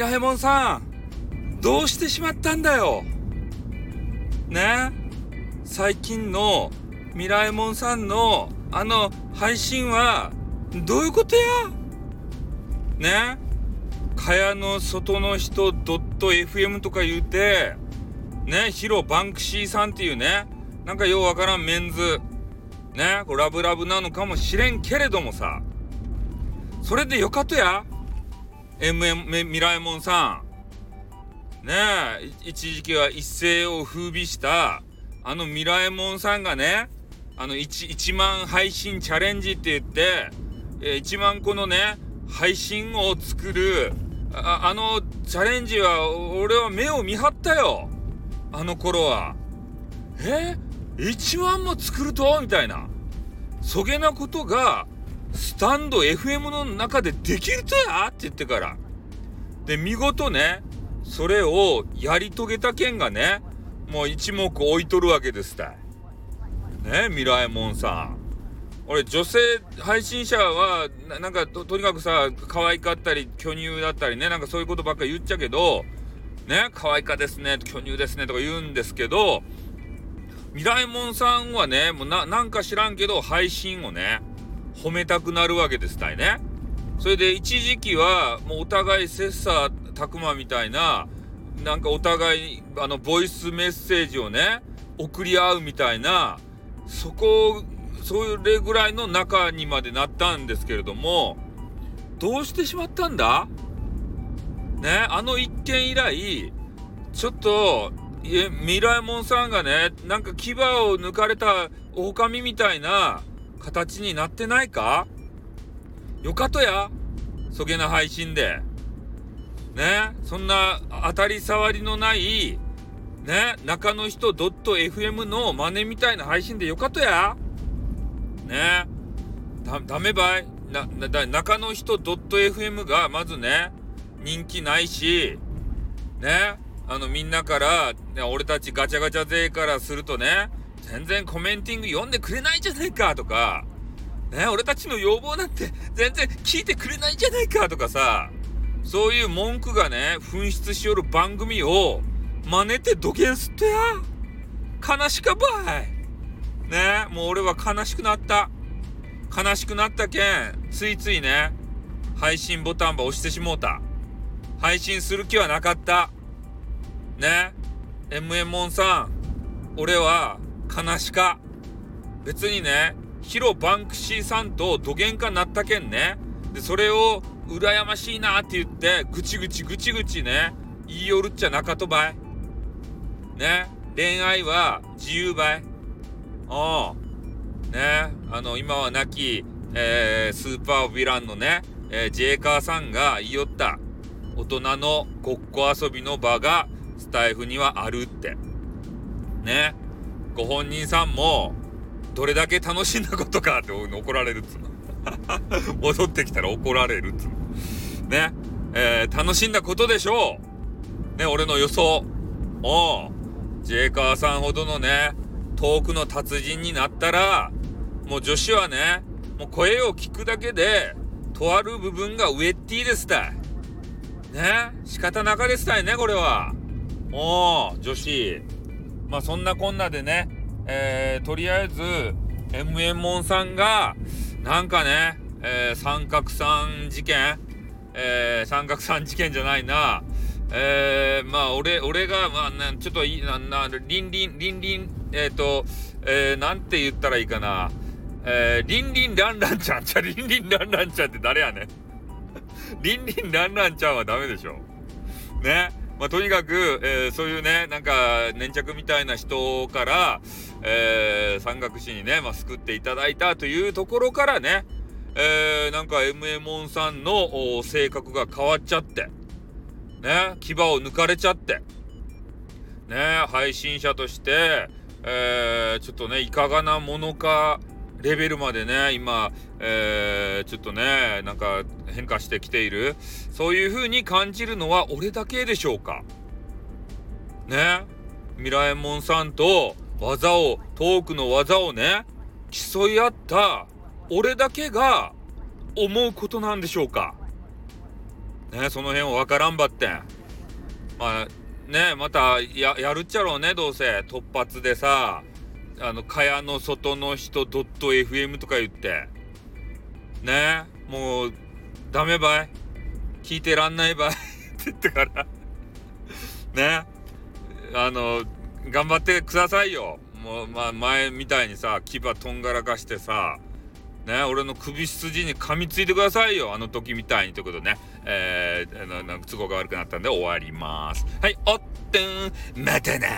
ラえもんさんどうしてしまったんだよ？ね？最近のミラえもんさんのあの配信はどういうことや？ね？蚊帳の外の人 .fm とか言うてね？ヒロバンクシーさんっていうね？なんかようわからんメンズ。ね？ラブラブなのかもしれんけれどもさ。それでよかとや。MM ミラえもんさん。ねえ一時期は一世を風靡したあのミラえもんさんがねあの 1, 1万配信チャレンジって言って、1万個のね配信を作るああのチャレンジは俺は目を見張ったよ。あの頃は。え？1万も作ると？みたいな。そげなことがスタンド FM の中でできるとや?って言ってから。で見事ねそれをやり遂げた件がねもう一目置いとるわけですたいねミラエモンさん。俺女性配信者はななんかとにかくさ可愛かったり巨乳だったりねなんかそういうことばっか言っちゃうけどね可愛かですね巨乳ですねとか言うんですけどミラエモンさんはねもうななんか知らんけど配信をね褒めたくなるわけですたいねそれで一時期はもうお互い切磋琢磨みたいななんかお互いあのボイスメッセージをね送り合うみたいなそこそれぐらいの中にまでなったんですけれどもどうしてしまったんだ？ねあの一件以来ちょっとミラエモンさんがねなんか牙を抜かれた狼みたいな形になってないか？よかとやそげな配信で。ねそんな当たり障りのないね中の人 .fm の真似みたいな配信でよかとや。ねだ、ダメばい。な、な、中の人 .fm がまずね、人気ないし、ね、あのみんなから、ね、俺たちガチャガチャ勢からするとね、全然コメンティング読んでくれないじゃないかとか、ね、俺たちの要望なんて全然聞いてくれないじゃないかとかさ、そういう文句がね、紛失しよる番組を真似て土下すっとや。悲しかばい。ねもう俺は悲しくなった。悲しくなったけん、ついついね、配信ボタンば押してしもうた。配信する気はなかった。ね ?MM モンさん、俺は悲しか。別にね、ヒロバンクシーさんとどげんかなったけんね。で、それを羨ましいなって言って、ぐちぐちぐちぐちね、言いよるっちゃなかとばい。ね恋愛は自由ばい。ああ。ねあの、今は亡き、えー、スーパーヴィランのね、えー、ジェイカーさんが言いよった。大人のごっこ遊びの場がスタイフにはあるって。ね。ご本人さんも、どれだけ楽しんだことかって怒られるっつうの。戻ってきたら怒られるっつうの。ね。えー、楽しんだことでしょう。ね、俺の予想。おう。ジェイカーさんほどのね、遠くの達人になったら、もう女子はね、もう声を聞くだけで、とある部分がウェッティですたい。ね仕方なかですたいね、これは。おー、女子。まあそんなこんなでね、えー、とりあえず、MM モンさんが、なんかね、えー、三角三事件えー、三角三事件じゃないな。えー、まあ、俺、俺が、まあ、なちょっといい、な、な、リンリン、リンリン、えっ、ー、と、えー、なんて言ったらいいかな。えー、リンリンランランちゃん。じゃ、リンリンランランちゃんって誰やねん。リンリンランランちゃんはダメでしょ。ね。まあ、とにかく、えー、そういうね、なんか、粘着みたいな人から、えー、山岳市にね、まあ、救っていただいたというところからね、えー、なんか MA モンさんの性格が変わっちゃって、ね、牙を抜かれちゃって、ね、配信者として、えー、ちょっとね、いかがなものかレベルまでね、今、えー、ちょっとね、なんか変化してきている。そういう風に感じるのは俺だけでしょうか。ね。ミラエモンさんと技を、トークの技をね、競い合った俺だけが思うことなんでしょうか。ねその辺わからんばってまあねまたややるっちゃろうねどうせ突発でさあの蚊帳の外の人ドット .fm とか言って。ね？もうダメばい？聞いてらんないばい？って言ってから。ね？あの頑張ってくださいよ。もうまあ前みたいにさ牙とんがらかしてさね？俺の首筋に噛みついてくださいよ。あの時みたいにということでね。えー、なな都合が悪くなったんで終わります。はいおってん。またな